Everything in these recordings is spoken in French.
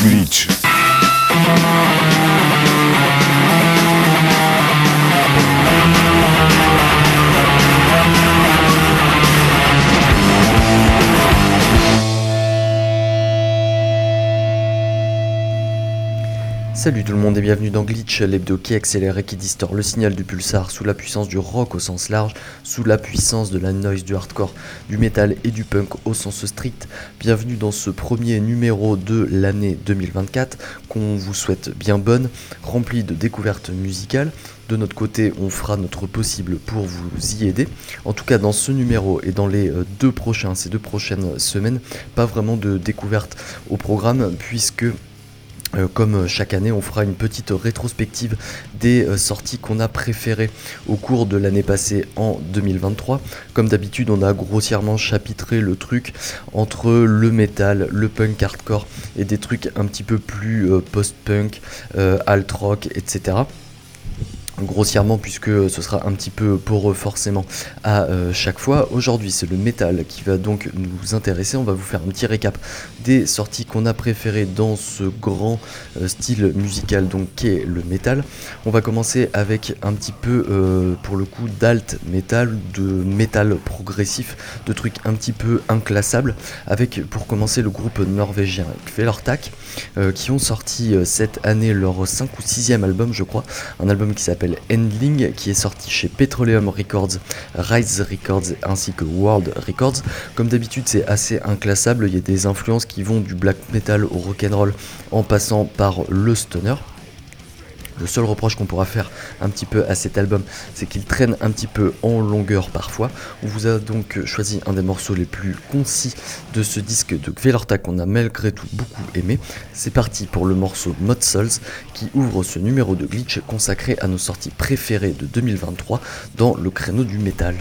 Glitch. Salut tout le monde et bienvenue dans Glitch, l'hebdo qui accélère et qui distord le signal du pulsar sous la puissance du rock au sens large, sous la puissance de la noise du hardcore, du metal et du punk au sens strict. Bienvenue dans ce premier numéro de l'année 2024 qu'on vous souhaite bien bonne, rempli de découvertes musicales. De notre côté, on fera notre possible pour vous y aider. En tout cas, dans ce numéro et dans les euh, deux prochains, ces deux prochaines semaines, pas vraiment de découvertes au programme puisque euh, comme chaque année, on fera une petite rétrospective des euh, sorties qu'on a préférées au cours de l'année passée en 2023. Comme d'habitude, on a grossièrement chapitré le truc entre le metal, le punk hardcore et des trucs un petit peu plus euh, post-punk, alt rock, etc grossièrement puisque ce sera un petit peu pour eux forcément à euh, chaque fois. Aujourd'hui c'est le métal qui va donc nous intéresser. On va vous faire un petit récap des sorties qu'on a préférées dans ce grand euh, style musical donc qu'est le métal. On va commencer avec un petit peu euh, pour le coup d'alt metal, de métal progressif, de trucs un petit peu inclassables avec pour commencer le groupe norvégien Kvelertak qui ont sorti cette année leur 5 ou 6 album je crois, un album qui s'appelle Endling qui est sorti chez Petroleum Records, Rise Records ainsi que World Records. Comme d'habitude, c'est assez inclassable. Il y a des influences qui vont du black metal au rock'n'roll en passant par le stoner. Le seul reproche qu'on pourra faire un petit peu à cet album, c'est qu'il traîne un petit peu en longueur parfois. On vous a donc choisi un des morceaux les plus concis de ce disque de Gvelorta qu'on a malgré tout beaucoup aimé. C'est parti pour le morceau Mod Souls qui ouvre ce numéro de glitch consacré à nos sorties préférées de 2023 dans le créneau du métal.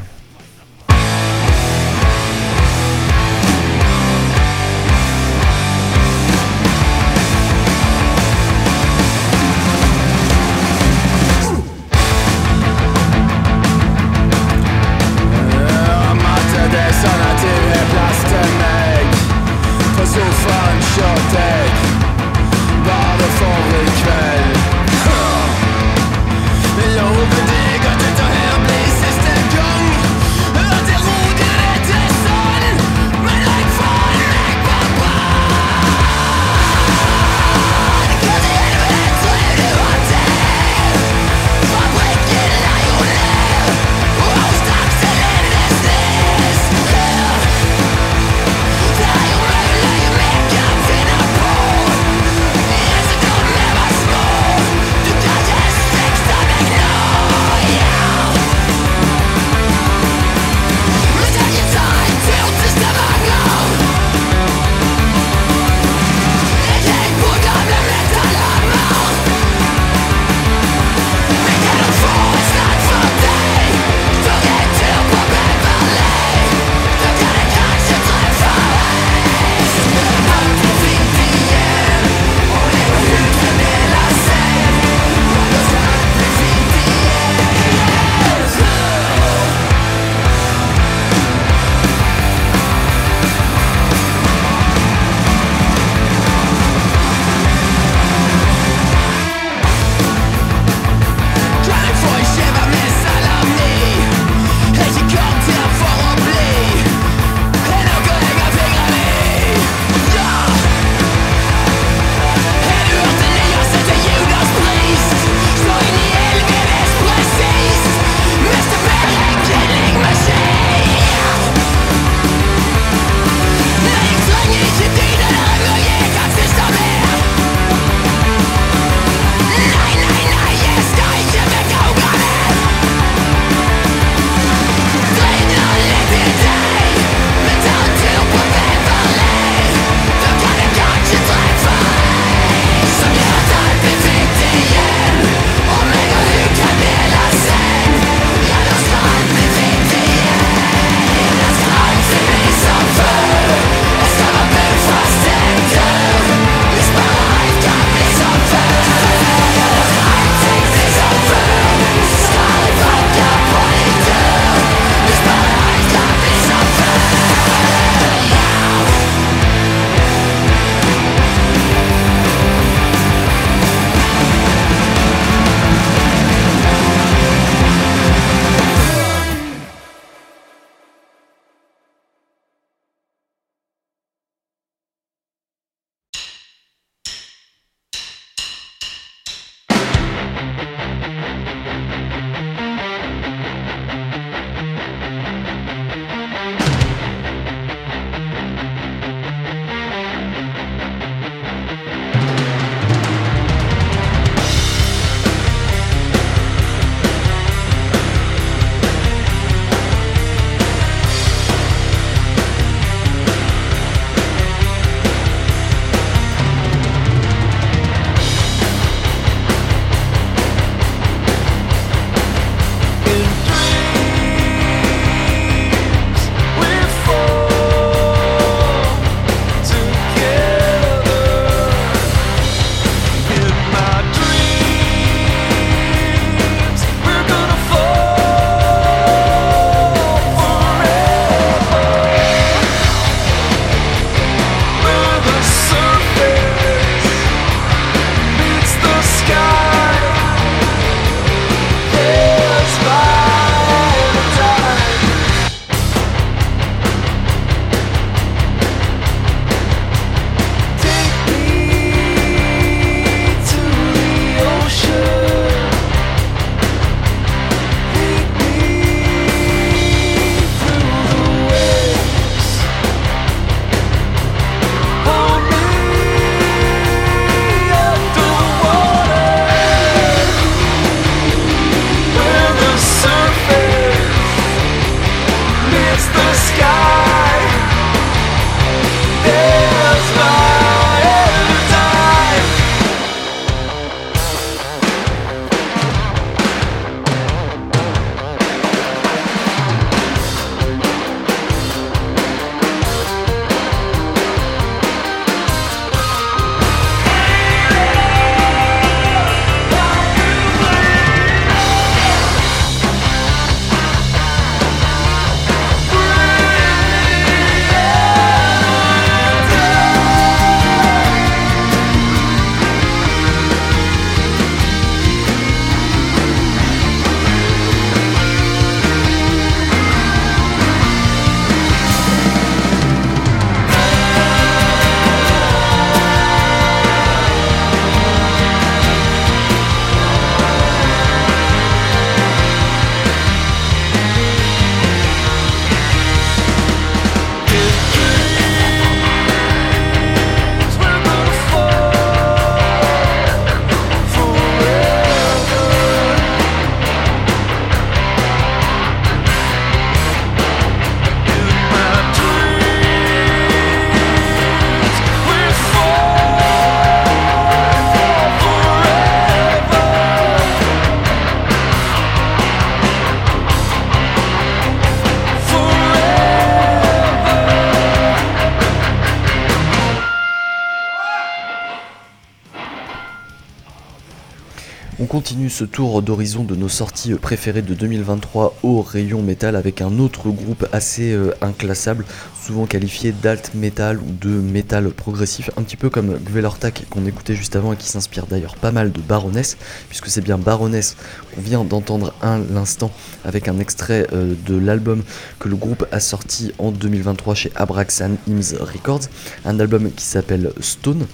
Continue ce tour d'horizon de nos sorties préférées de 2023 au rayon métal avec un autre groupe assez euh, inclassable, souvent qualifié d'alt metal ou de métal progressif, un petit peu comme Gvelortak qu'on écoutait juste avant et qui s'inspire d'ailleurs pas mal de Baroness, puisque c'est bien Baroness qu'on vient d'entendre un l'instant avec un extrait euh, de l'album que le groupe a sorti en 2023 chez Abraxan Hymns Records, un album qui s'appelle Stone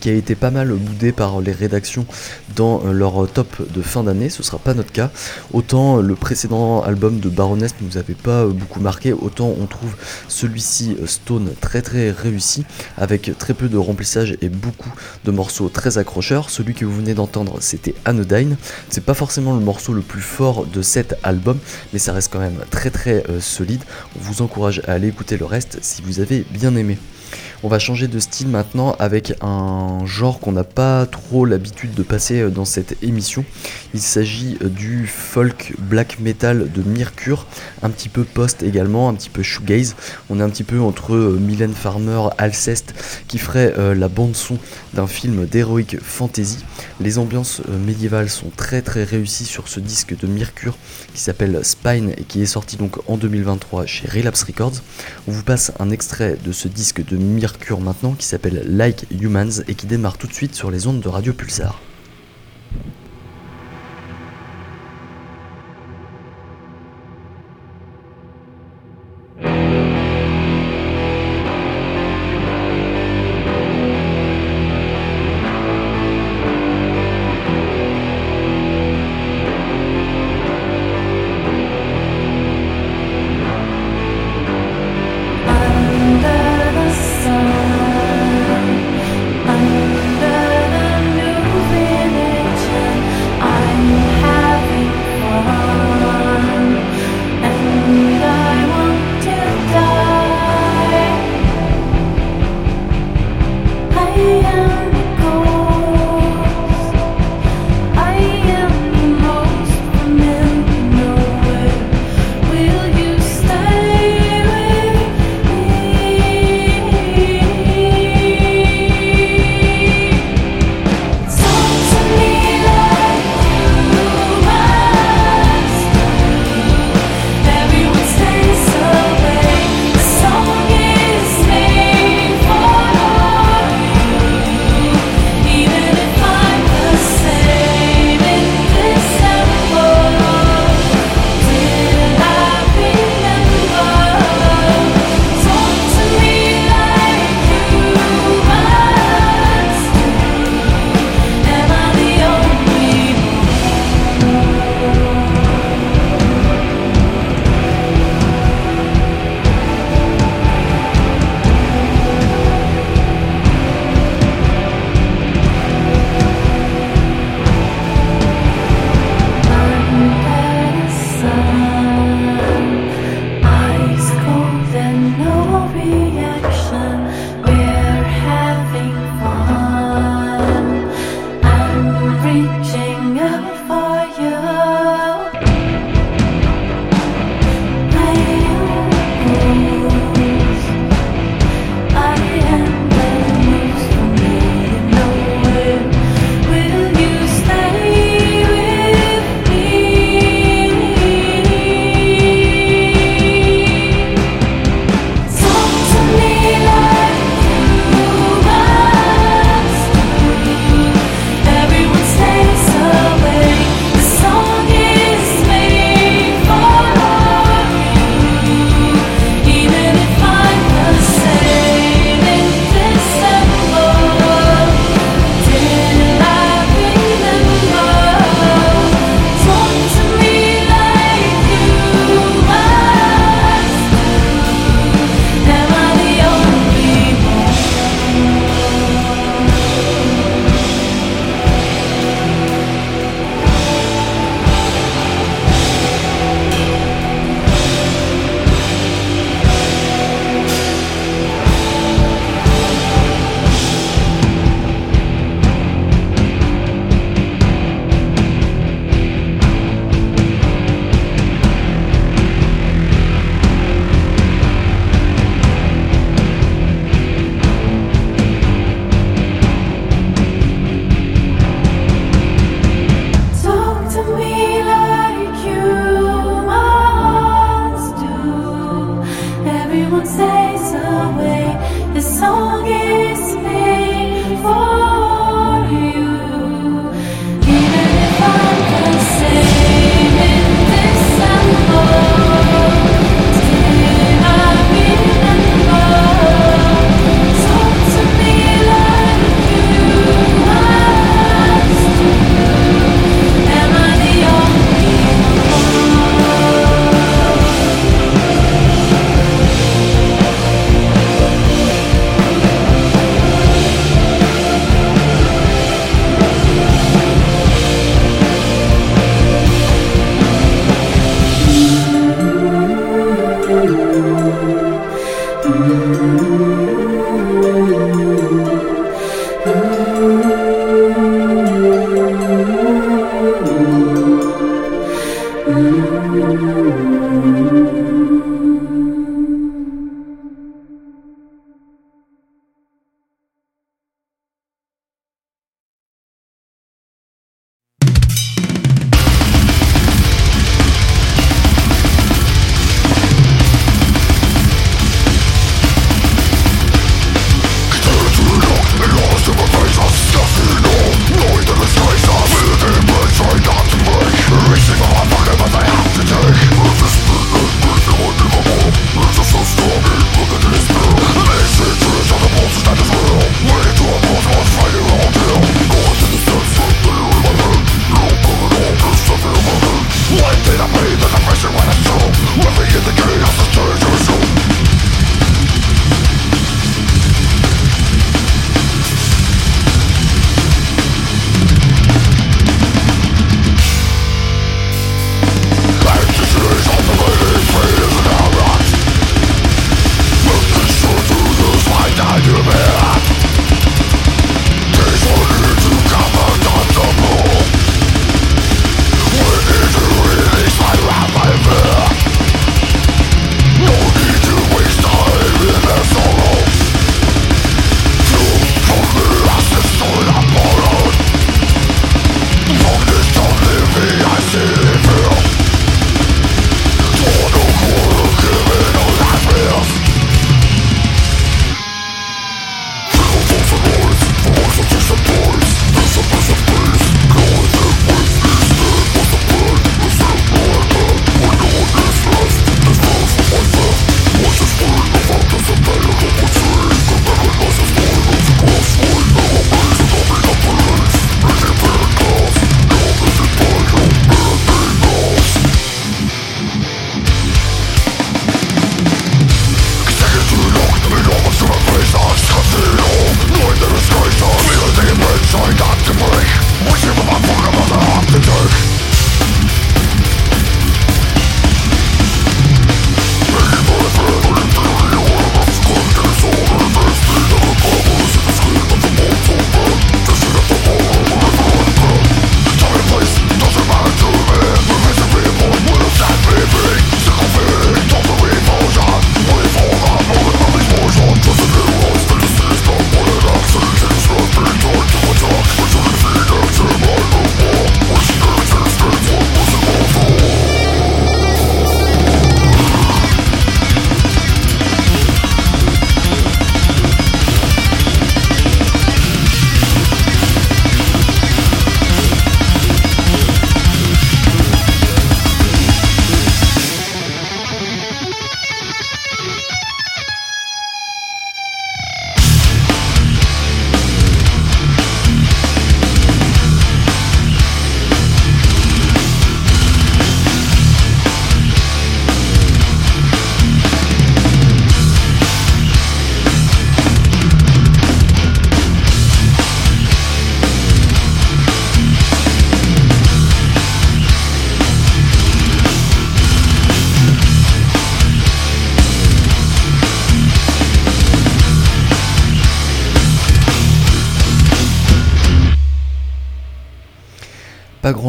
qui a été pas mal boudé par les rédactions dans euh, leur top de fin d'année, ce sera pas notre cas. Autant le précédent album de Baroness ne nous avait pas beaucoup marqué, autant on trouve celui-ci euh, Stone très très réussi, avec très peu de remplissage et beaucoup de morceaux très accrocheurs. Celui que vous venez d'entendre c'était Anodyne, c'est pas forcément le morceau le plus fort de cet album, mais ça reste quand même très très euh, solide. On vous encourage à aller écouter le reste si vous avez bien aimé. On va changer de style maintenant avec un genre qu'on n'a pas trop l'habitude de passer euh, dans cette émission. Il s'agit euh, du folk black metal de Mercure, un petit peu post également, un petit peu shoegaze. On est un petit peu entre euh, Mylène Farmer, Alceste, qui ferait la bande son d'un film d'heroic fantasy. Les ambiances médiévales sont très très réussies sur ce disque de Mercure qui s'appelle Spine et qui est sorti donc en 2023 chez Relapse Records. On vous passe un extrait de ce disque de Mercure maintenant qui s'appelle Like Humans et qui démarre tout de suite sur les ondes de Radio Pulsar.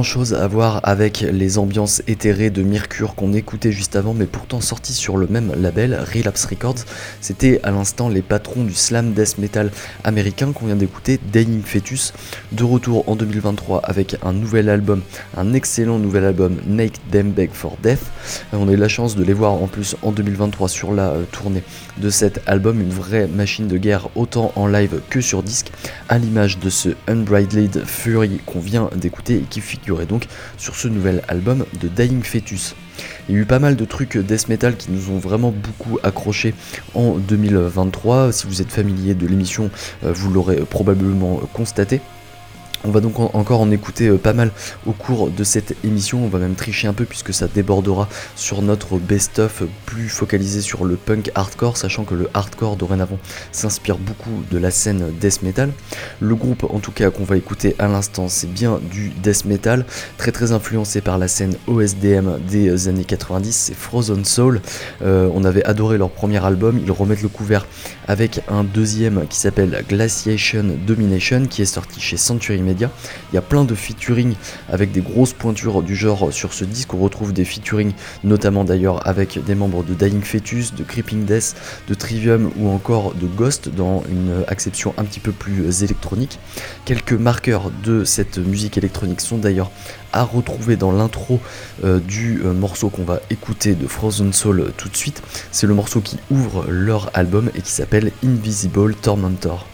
Chose à voir avec les ambiances éthérées de Mercure qu'on écoutait juste avant, mais pourtant sorti sur le même label, Relapse Records. C'était à l'instant les patrons du slam death metal américain qu'on vient d'écouter, Dying Fetus, de retour en 2023 avec un nouvel album, un excellent nouvel album, Naked Them Beg for Death. Euh, on a eu la chance de les voir en plus en 2023 sur la euh, tournée de cet album, une vraie machine de guerre autant en live que sur disque, à l'image de ce Unbridled Fury qu'on vient d'écouter et qui donc sur ce nouvel album de Dying Fetus. Il y a eu pas mal de trucs death metal qui nous ont vraiment beaucoup accroché en 2023. Si vous êtes familier de l'émission, euh, vous l'aurez probablement constaté. On va donc encore en écouter euh, pas mal au cours de cette émission, on va même tricher un peu puisque ça débordera sur notre best-of plus focalisé sur le punk hardcore, sachant que le hardcore dorénavant s'inspire beaucoup de la scène death metal. Le groupe en tout cas qu'on va écouter à l'instant c'est bien du death metal, très très influencé par la scène OSDM des années 90, c'est Frozen Soul. Euh, on avait adoré leur premier album, ils remettent le couvert avec un deuxième qui s'appelle Glaciation Domination qui est sorti chez Century il y a plein de featuring avec des grosses pointures du genre sur ce disque. On retrouve des featuring notamment d'ailleurs avec des membres de Dying Fetus, de Creeping Death, de Trivium ou encore de Ghost dans une acception un petit peu plus électronique. Quelques marqueurs de cette musique électronique sont d'ailleurs à retrouver dans l'intro euh, du euh, morceau qu'on va écouter de Frozen Soul tout de suite. C'est le morceau qui ouvre leur album et qui s'appelle Invisible Tormentor.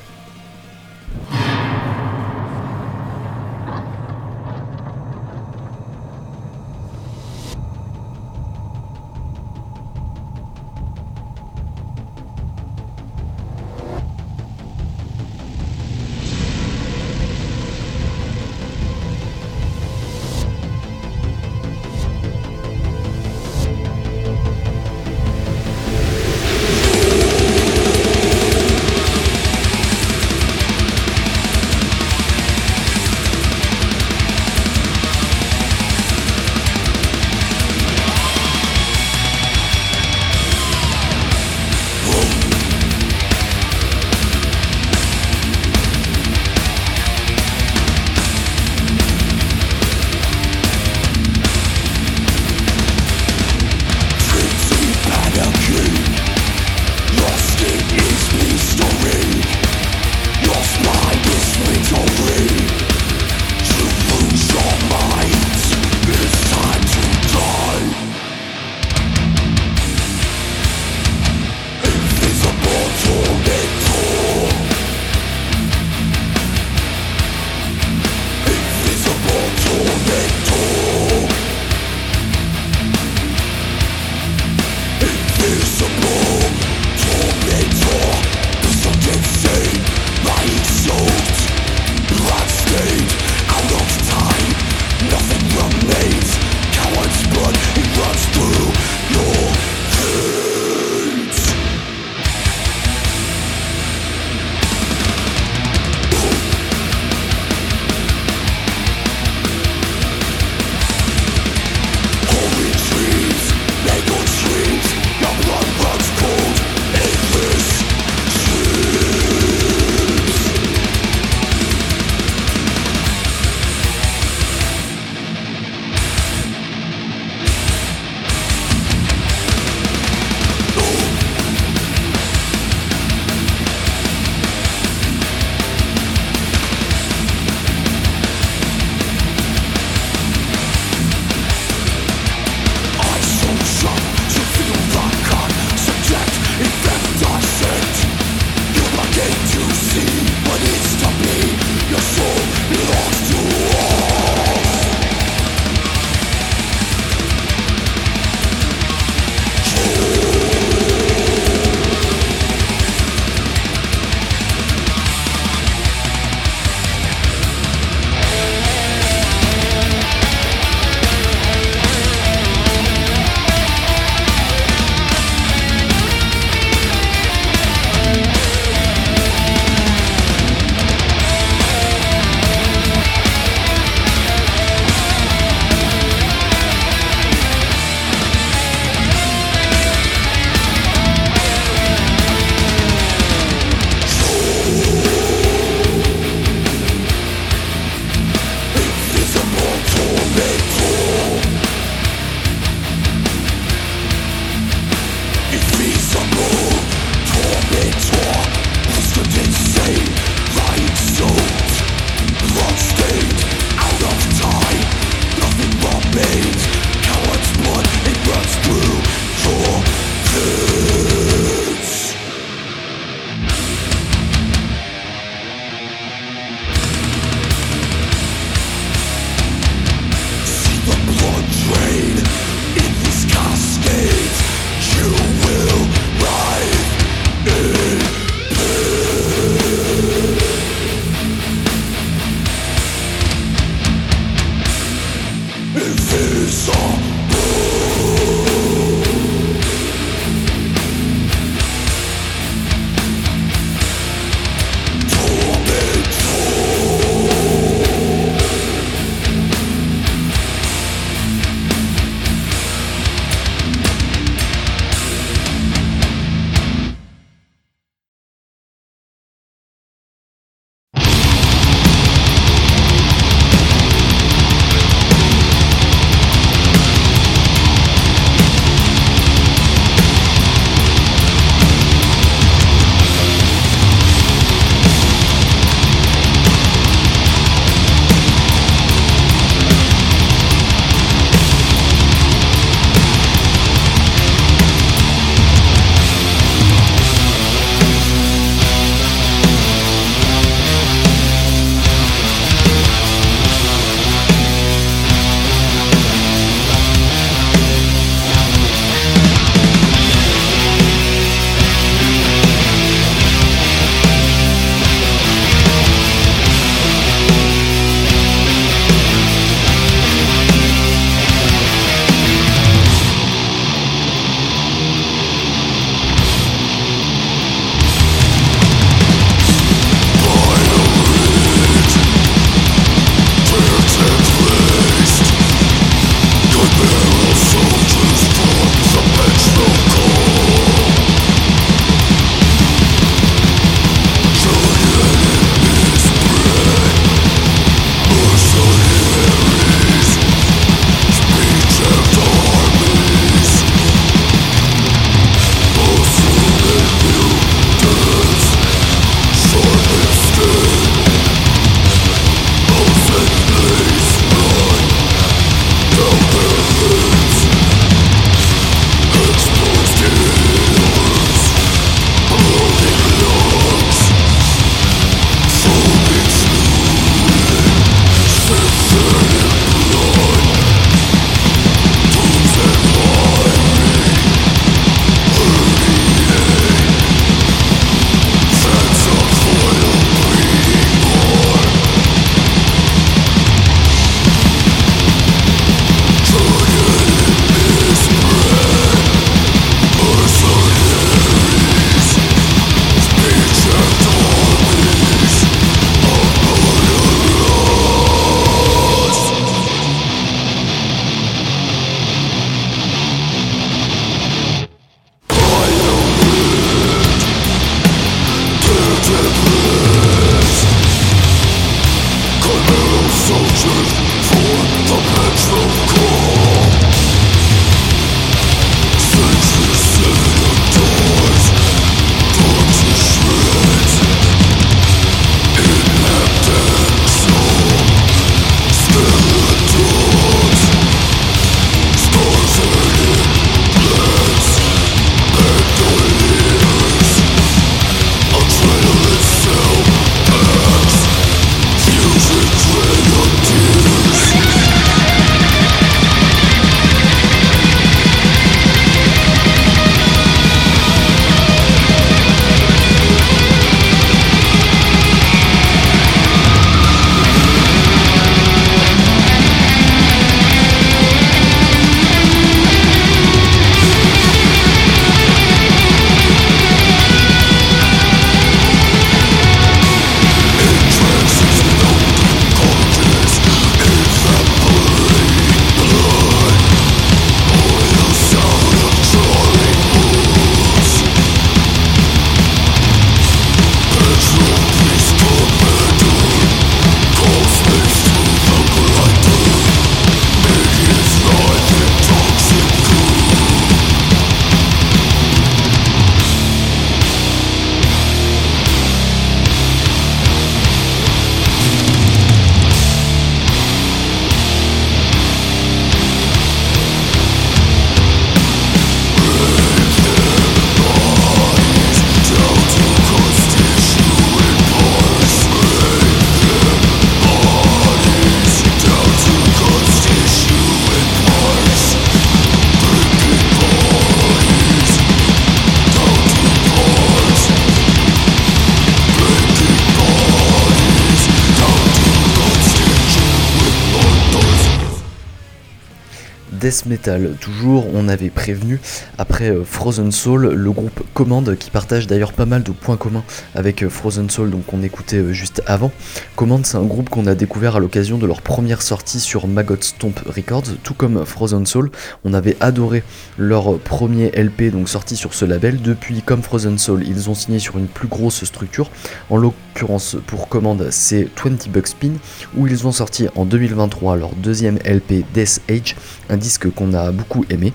Toujours, on avait prévenu, après euh, Frozen Soul, le groupe Command, qui partage d'ailleurs pas mal de points communs avec euh, Frozen Soul, donc on écoutait euh, juste avant. Command, c'est un groupe qu'on a découvert à l'occasion de leur première sortie sur Maggot Stomp Records, tout comme Frozen Soul. On avait adoré leur premier LP, donc sorti sur ce label. Depuis, comme Frozen Soul, ils ont signé sur une plus grosse structure. En l'occurrence, pour Command, c'est 20 Bucks Spin, où ils ont sorti en 2023 leur deuxième LP Death Age, un disque qu'on beaucoup aimé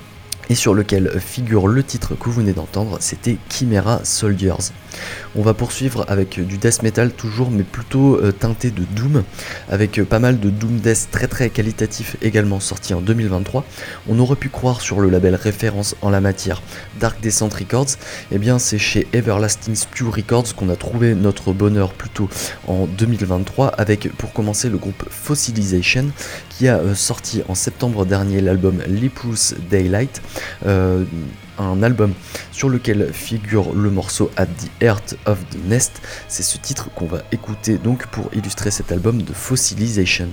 et sur lequel figure le titre que vous venez d'entendre, c'était Chimera Soldiers. On va poursuivre avec du death metal toujours, mais plutôt euh, teinté de doom, avec euh, pas mal de doom death très très qualitatif également sorti en 2023. On aurait pu croire sur le label référence en la matière Dark Descent Records, et eh bien c'est chez Everlasting Spew Records qu'on a trouvé notre bonheur plutôt en 2023, avec pour commencer le groupe Fossilization qui a euh, sorti en septembre dernier l'album Leprous Daylight un album sur lequel figure le morceau At the Heart of the Nest. C'est ce titre qu'on va écouter donc pour illustrer cet album de Fossilization.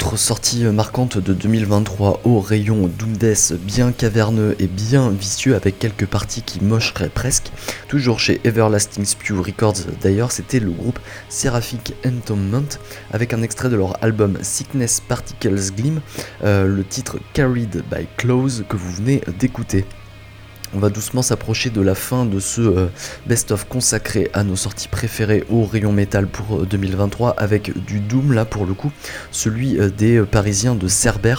Autre sortie marquante de 2023 au rayon Doom Death, bien caverneux et bien vicieux avec quelques parties qui mocheraient presque. Toujours chez Everlasting Spew Records d'ailleurs, c'était le groupe Seraphic Entombment avec un extrait de leur album Sickness Particles Gleam, euh, le titre Carried by Close que vous venez d'écouter. On va doucement s'approcher de la fin de ce euh, best-of consacré à nos sorties préférées au rayon métal pour 2023 euh, avec du Doom là pour le coup, celui euh, des Parisiens de Cerber,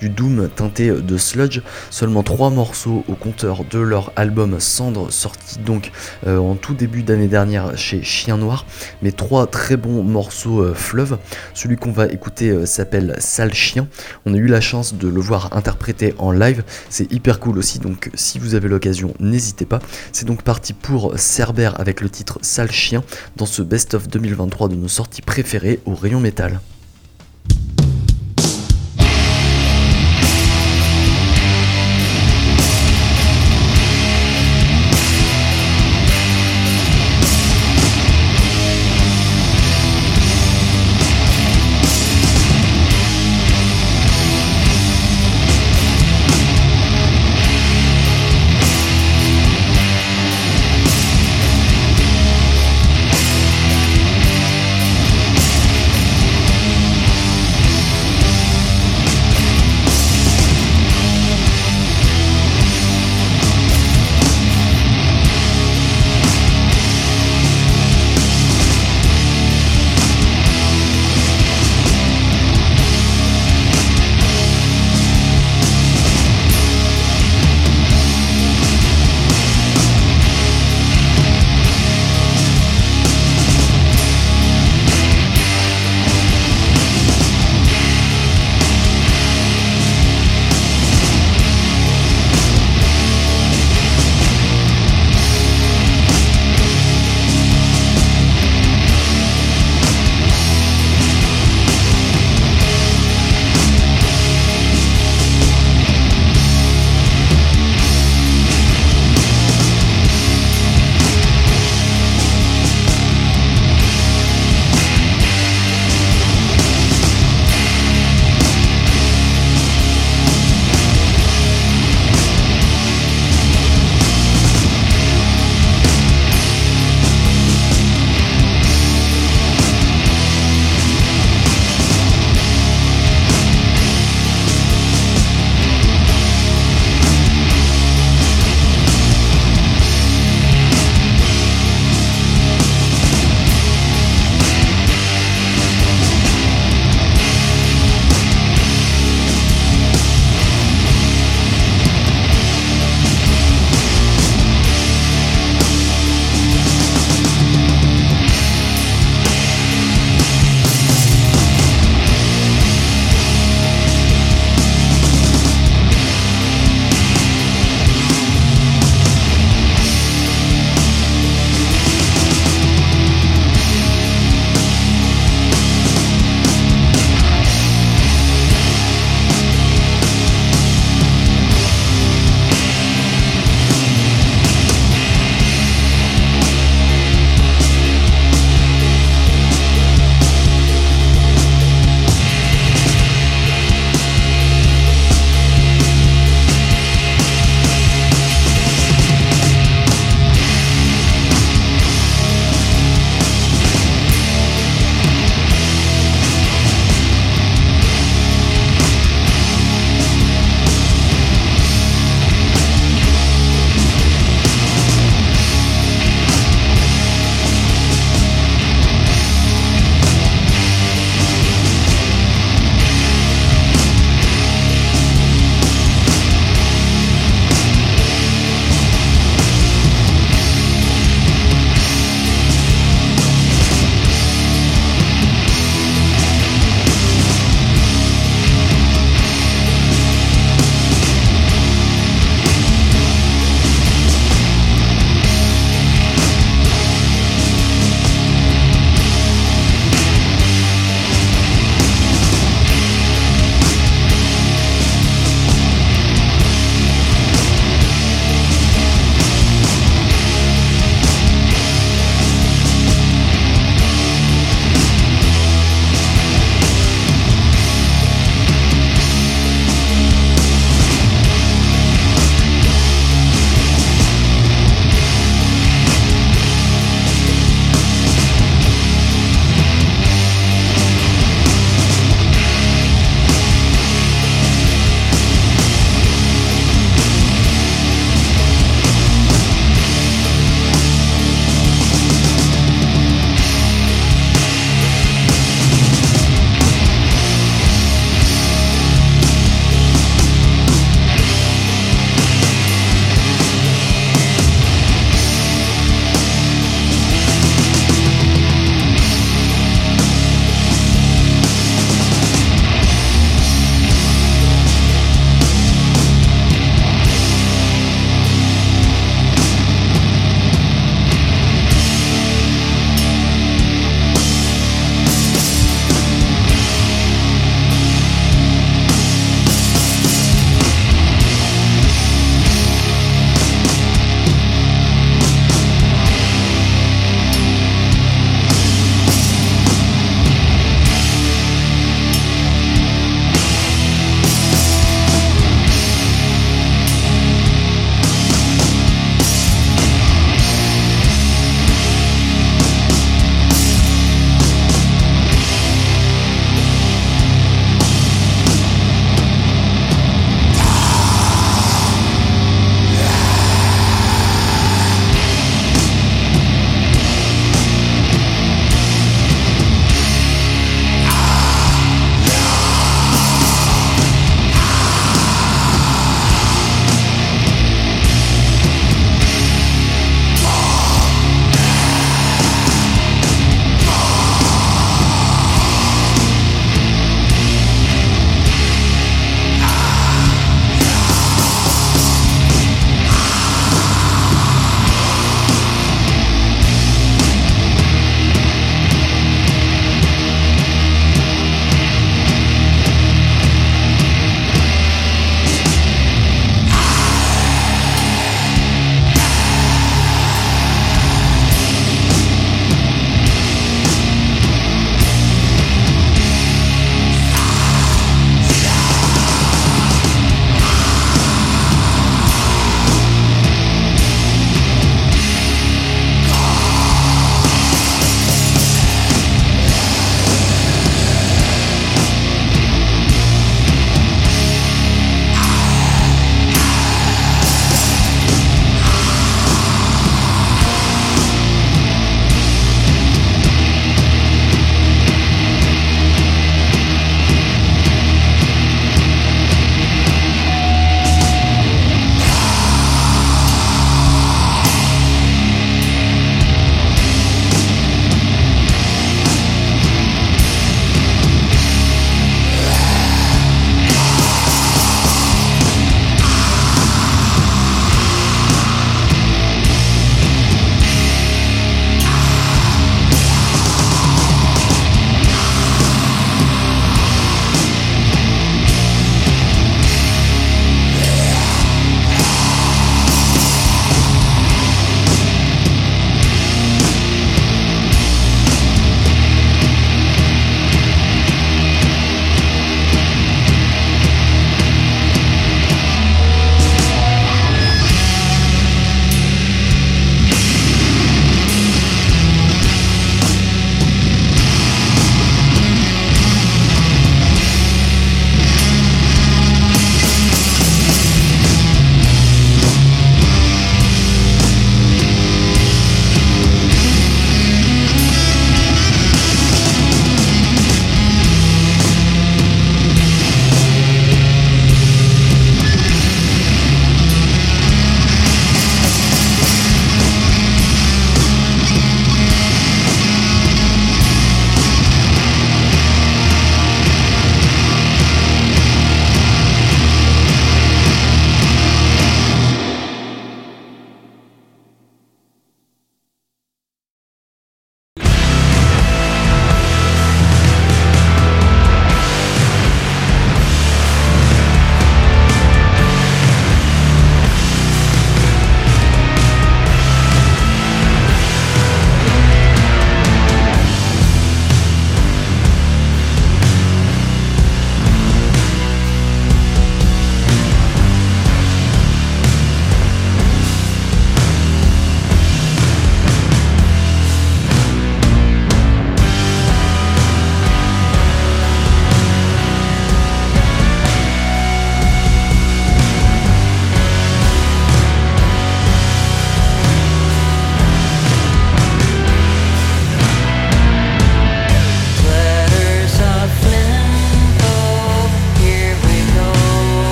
du Doom teinté de sludge, seulement trois morceaux au compteur de leur album Cendre sorti donc en tout début d'année dernière chez Chien Noir, mais trois très bons morceaux fleuve. Celui qu'on va écouter s'appelle Sale Chien. On a eu la chance de le voir interprété en live, c'est hyper cool aussi. Donc si vous avez l'occasion, n'hésitez pas. C'est donc parti pour Cerber avec le titre Sale Chien dans ce best-of 2023 de nos sorties préférées au rayon métal.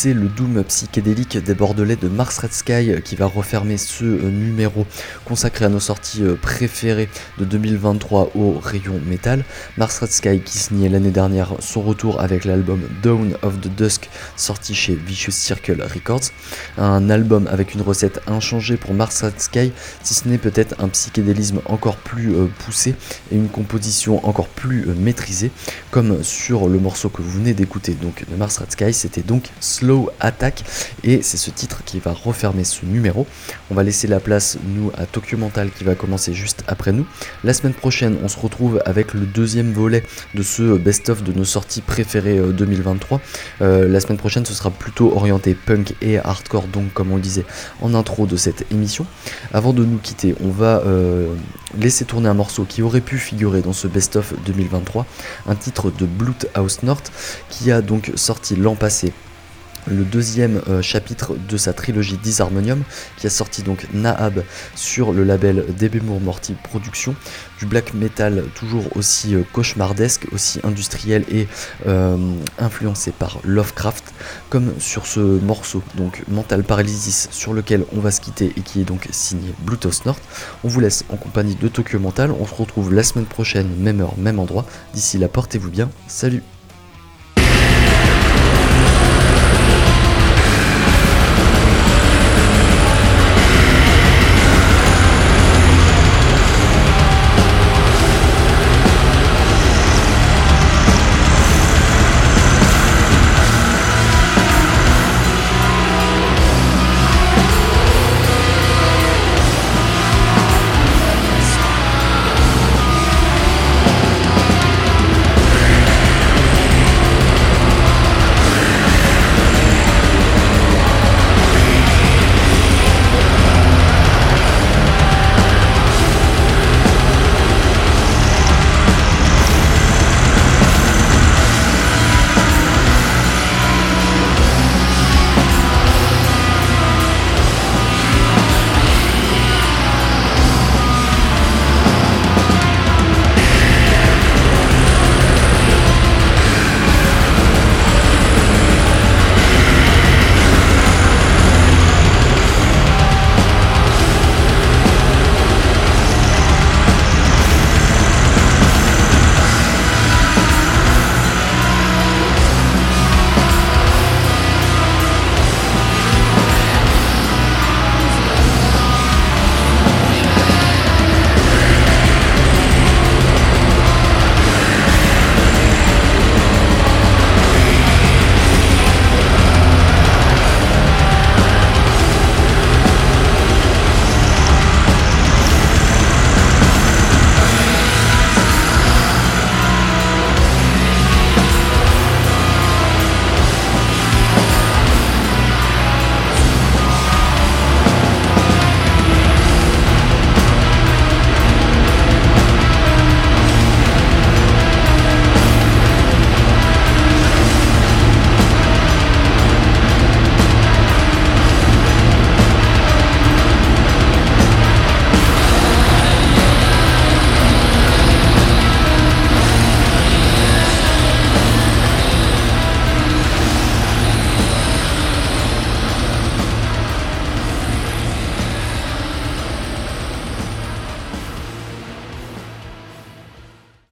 C'est le doom psychédélique des Bordelais de Mars Red Sky qui va refermer ce numéro consacré à nos sorties préférées de 2023 au rayon métal. Mars Red Sky qui signait l'année dernière son retour avec l'album Dawn of the Dusk sorti chez Vicious Circle Records. Un album avec une recette inchangée pour Mars Red Sky, si ce n'est peut-être un psychédélisme encore plus euh, poussé et une composition encore plus euh, maîtrisée, comme sur le morceau que vous venez d'écouter donc de Mars Red Sky, c'était donc Slow Attack et c'est ce titre qui va refermer ce numéro. On va laisser la place nous à Tokyo Mental qui va commencer juste après nous. La semaine prochaine, on se retrouve avec le deuxième volet de ce best-of de nos sorties préférées 2023. Euh, la semaine prochaine, ce sera plutôt orienté punk et hardcore, donc comme on le disait en intro de cette émission. Avant de nous quitter, on va euh, laisser tourner un morceau qui aurait pu figurer dans ce best-of 2023, un titre de House North qui a donc sorti l'an passé le deuxième euh, chapitre de sa trilogie Disharmonium, qui a sorti donc Nahab sur le label Debemur Morty Productions, du black metal toujours aussi euh, cauchemardesque, aussi industriel et euh, influencé par Lovecraft, comme sur ce morceau, donc Mental Paralysis, sur lequel on va se quitter et qui est donc signé Bluetooth North. On vous laisse en compagnie de Tokyo Mental, on se retrouve la semaine prochaine, même heure, même endroit. D'ici là, portez-vous bien, salut